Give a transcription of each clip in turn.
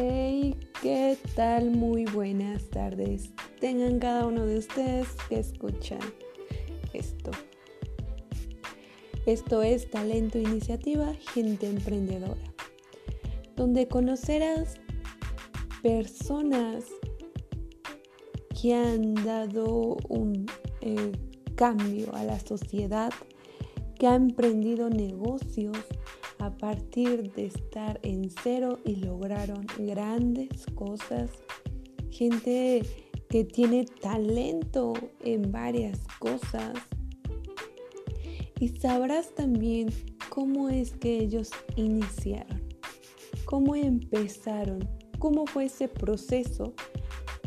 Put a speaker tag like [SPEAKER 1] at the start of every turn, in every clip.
[SPEAKER 1] Hey, ¿qué tal? Muy buenas tardes. Tengan cada uno de ustedes que escuchan esto. Esto es Talento Iniciativa Gente Emprendedora, donde conocerás personas que han dado un eh, cambio a la sociedad, que han emprendido negocios a partir de estar en cero y lograron grandes cosas. Gente que tiene talento en varias cosas. Y sabrás también cómo es que ellos iniciaron, cómo empezaron, cómo fue ese proceso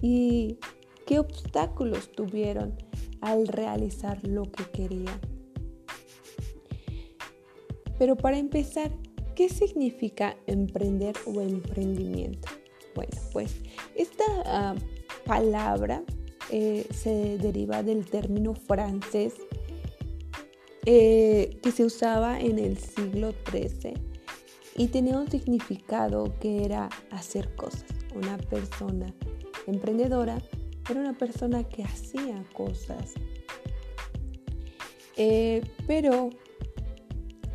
[SPEAKER 1] y qué obstáculos tuvieron al realizar lo que querían. Pero para empezar, ¿qué significa emprender o emprendimiento? Bueno, pues esta ah, palabra eh, se deriva del término francés eh, que se usaba en el siglo XIII y tenía un significado que era hacer cosas. Una persona emprendedora era una persona que hacía cosas. Eh, pero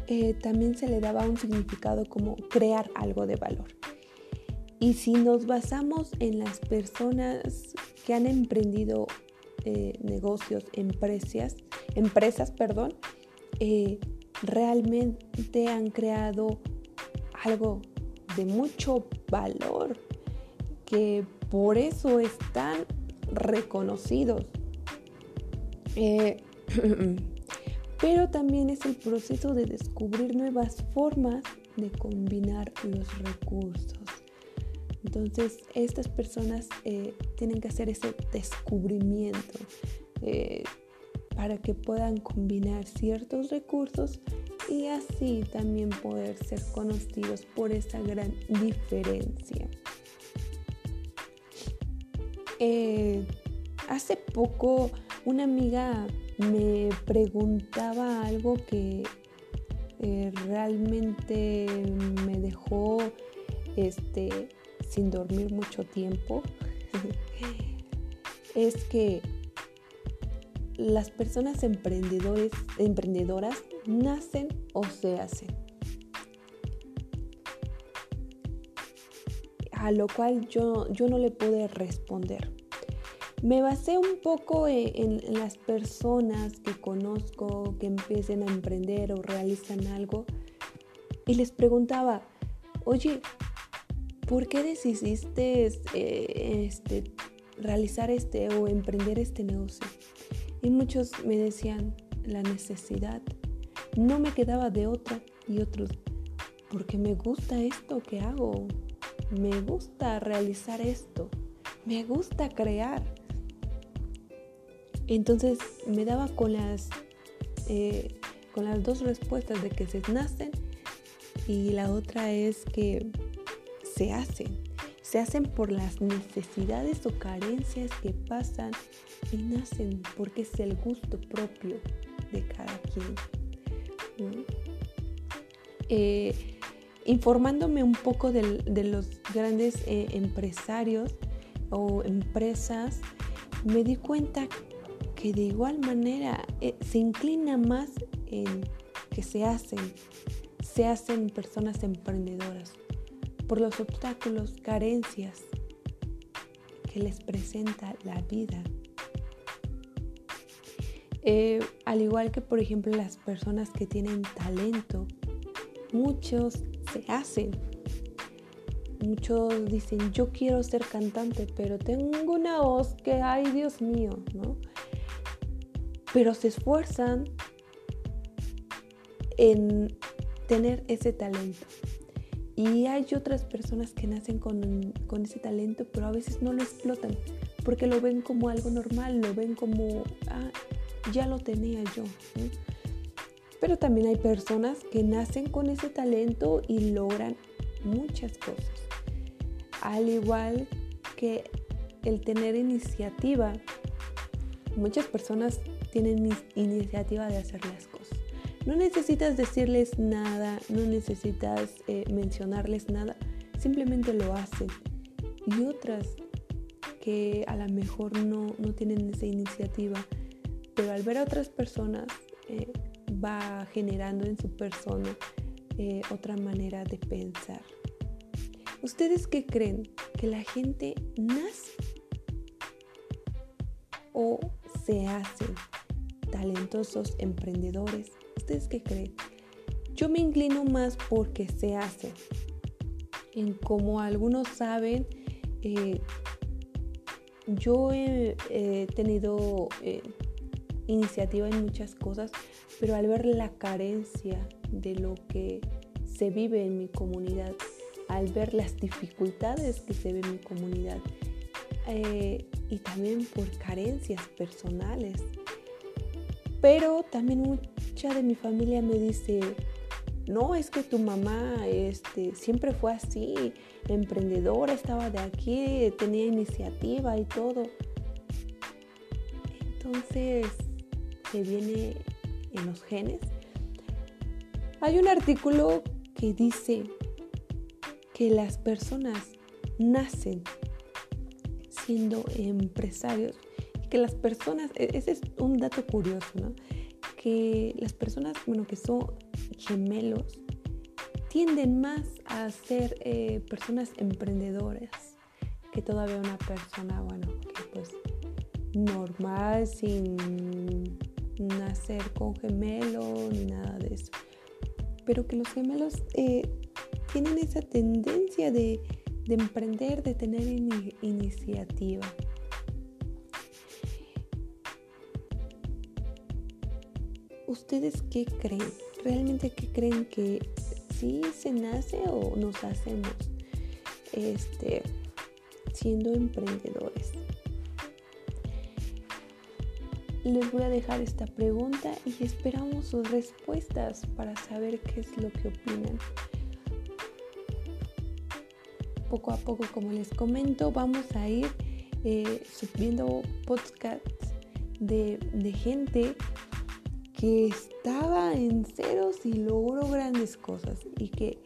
[SPEAKER 1] eh, también se le daba un significado como crear algo de valor. Y si nos basamos en las personas que han emprendido eh, negocios, empresas, empresas, perdón, eh, realmente han creado algo de mucho valor, que por eso están reconocidos. pero también es el proceso de descubrir nuevas formas de combinar los recursos. Entonces, estas personas eh, tienen que hacer ese descubrimiento eh, para que puedan combinar ciertos recursos y así también poder ser conocidos por esa gran diferencia. Eh, hace poco una amiga me preguntaba algo que eh, realmente me dejó este, sin dormir mucho tiempo. es que las personas emprendedores, emprendedoras nacen o se hacen. A lo cual yo, yo no le pude responder. Me basé un poco e, en, las personas que conozco que empiecen a emprender o realizan algo y les preguntaba, oye, ¿por qué decidiste eh, este, realizar este o emprender este negocio? Y muchos me decían, la necesidad. No me quedaba de otra y otros, porque me gusta esto que hago, me gusta realizar esto, me gusta crear. Entonces me daba con las, eh, con las dos respuestas de que se nacen y la otra es que se hacen. Se hacen por las necesidades o carencias que pasan y nacen porque es el gusto propio de cada quien. Eh, informándome un poco de, los grandes eh, empresarios o empresas, me di cuenta de igual manera eh, se inclina más en que se hacen, se hacen personas emprendedoras por los obstáculos, carencias que les presenta la vida. Eh, al igual que por ejemplo las personas que tienen talento, muchos se hacen. Muchos dicen, yo quiero ser cantante, pero tengo una voz que, ay Dios mío, ¿no? Pero se esfuerzan en tener ese talento. Y hay otras personas que nacen con, ese talento, pero a veces no lo explotan, porque lo ven como algo normal, lo ven como, ah, ya lo tenía yo. Pero también hay personas que nacen con ese talento y logran muchas cosas. Al igual que el tener iniciativa, muchas personas tienen iniciativa de hacer las cosas. No necesitas decirles nada, no necesitas eh, mencionarles nada, simplemente lo hacen. Y otras que a lo mejor no, tienen esa iniciativa, pero al ver a otras personas eh, va generando en su persona eh, otra manera de pensar. ¿Ustedes qué creen? ¿Que la gente nace o se hacen talentosos emprendedores? ¿Ustedes qué creen? Yo me inclino más porque se hacen. En como algunos saben, eh, yo he, tenido eh, iniciativa en muchas cosas, pero al ver la carencia de lo que se vive en mi comunidad, al ver las dificultades que se ven en mi comunidad eh, y también por carencias personales. Pero también mucha de mi familia me dice, no, es que tu mamá este, siempre fue así, emprendedora, estaba de aquí, tenía iniciativa y todo. Entonces, se viene en los genes. Hay un artículo que dice que las personas nacen siendo empresarios que las personas, e-, ese es un dato curioso, ¿no? Que las personas, bueno, que son gemelos, tienden más a ser eh, personas emprendedoras que todavía una persona, bueno, pues normal, sin nacer con gemelo ni nada de eso. Pero que los gemelos eh, tienen esa tendencia de, emprender, de tener iniciativa. ¿Ustedes qué creen? ¿Realmente qué creen que sí se nace o nos hacemos este, siendo emprendedores? Les voy a dejar esta pregunta y esperamos sus respuestas para saber qué es lo que opinan. Poco a poco, como les comento, vamos a ir eh, subiendo podcasts de, de gente que estaba en ceros y logró grandes cosas y que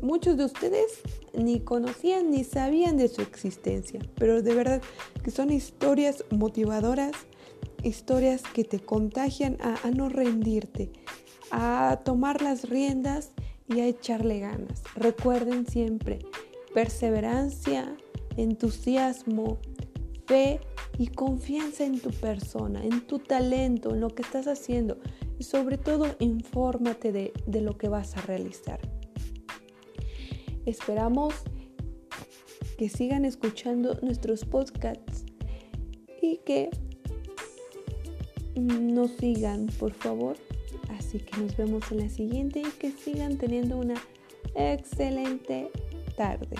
[SPEAKER 1] muchos de ustedes ni conocían ni sabían de su existencia, pero de verdad que son historias motivadoras historias que te contagian a, no rendirte, a tomar las riendas y a echarle ganas. Recuerden siempre, perseverancia, entusiasmo, fe y confianza en tu persona, en tu talento, en lo que estás haciendo y sobre todo infórmate de, de lo que vas a realizar. Esperamos que sigan escuchando nuestros podcasts y que nos sigan, por favor. Así que nos vemos en la siguiente y que sigan teniendo una excelente tarde.